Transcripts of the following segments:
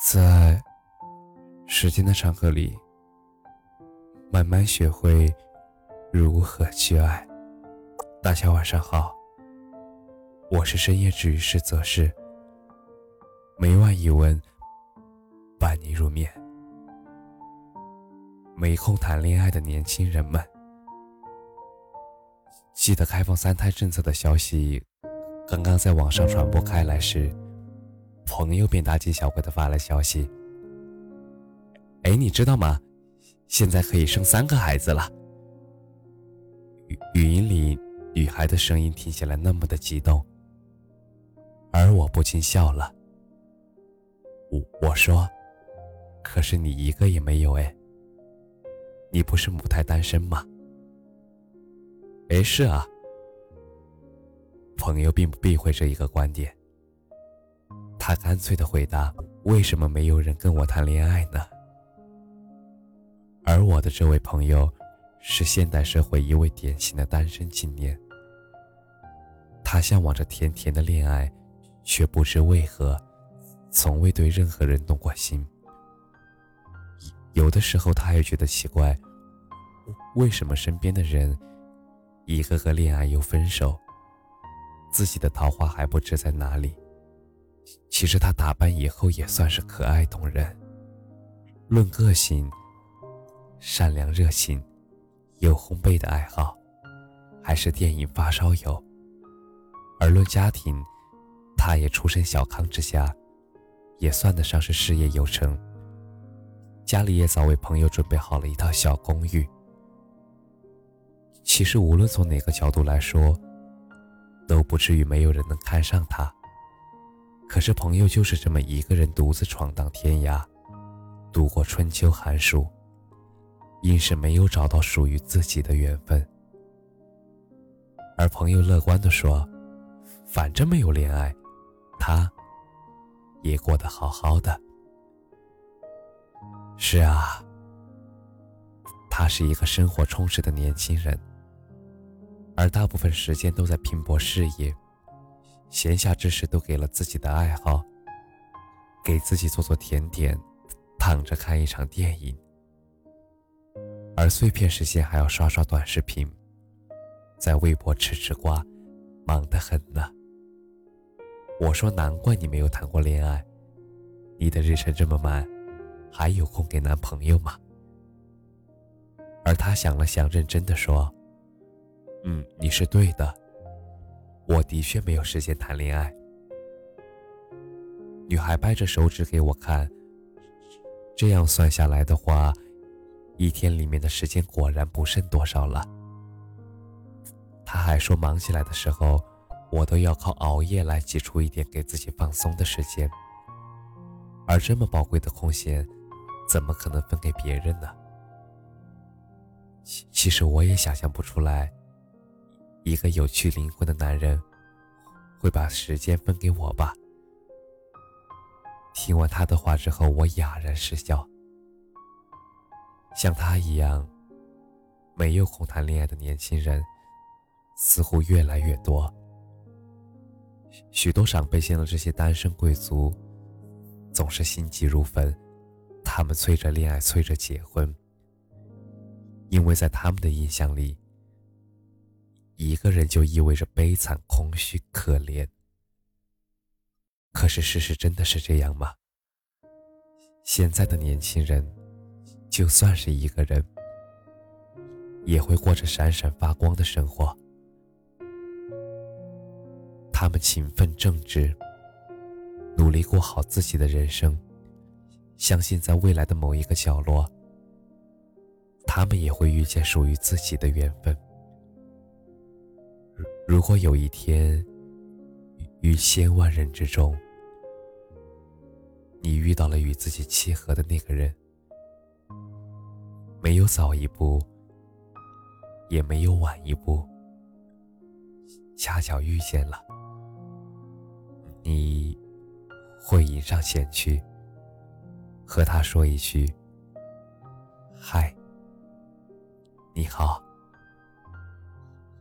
在时间的长河里，慢慢学会如何去爱。大家晚上好，我是深夜治愈师泽是，每晚一文伴你入眠。没空谈恋爱的年轻人们，记得开放三胎政策的消息刚刚在网上传播开来时。朋友便大惊小怪的发来消息：“哎，你知道吗？现在可以生三个孩子了。”语语音里女孩的声音听起来那么的激动，而我不禁笑了。我我说：“可是你一个也没有哎，你不是母胎单身吗？”哎，是啊。朋友并不避讳这一个观点。干脆的回答：“为什么没有人跟我谈恋爱呢？”而我的这位朋友，是现代社会一位典型的单身青年。他向往着甜甜的恋爱，却不知为何，从未对任何人动过心。有的时候，他也觉得奇怪，为什么身边的人，一个个恋爱又分手，自己的桃花还不知在哪里？其实她打扮以后也算是可爱动人。论个性，善良热情，有烘焙的爱好，还是电影发烧友。而论家庭，她也出身小康之家，也算得上是事业有成。家里也早为朋友准备好了一套小公寓。其实无论从哪个角度来说，都不至于没有人能看上她。可是朋友就是这么一个人独自闯荡天涯，度过春秋寒暑，硬是没有找到属于自己的缘分。而朋友乐观地说：“反正没有恋爱，他也过得好好的。”是啊，他是一个生活充实的年轻人，而大部分时间都在拼搏事业。闲暇之时都给了自己的爱好，给自己做做甜点，躺着看一场电影，而碎片时间还要刷刷短视频，在微博吃吃瓜，忙得很呢。我说难怪你没有谈过恋爱，你的日程这么满，还有空给男朋友吗？而他想了想，认真的说：“嗯，你是对的。”我的确没有时间谈恋爱。女孩掰着手指给我看，这样算下来的话，一天里面的时间果然不剩多少了。她还说，忙起来的时候，我都要靠熬夜来挤出一点给自己放松的时间。而这么宝贵的空闲，怎么可能分给别人呢？其其实我也想象不出来。一个有趣灵魂的男人，会把时间分给我吧？听完他的话之后，我哑然失笑。像他一样没有空谈恋爱的年轻人，似乎越来越多。许多长辈见到这些单身贵族，总是心急如焚，他们催着恋爱，催着结婚，因为在他们的印象里。一个人就意味着悲惨、空虚、可怜。可是事实真的是这样吗？现在的年轻人，就算是一个人，也会过着闪闪发光的生活。他们勤奋正直，努力过好自己的人生，相信在未来的某一个角落，他们也会遇见属于自己的缘分。如果有一天，于千万人之中，你遇到了与自己契合的那个人，没有早一步，也没有晚一步，恰巧遇见了，你会迎上前去，和他说一句：“嗨，你好。”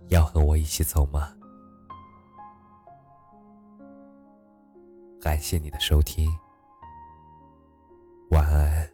要和我一起走吗？感谢你的收听晚安。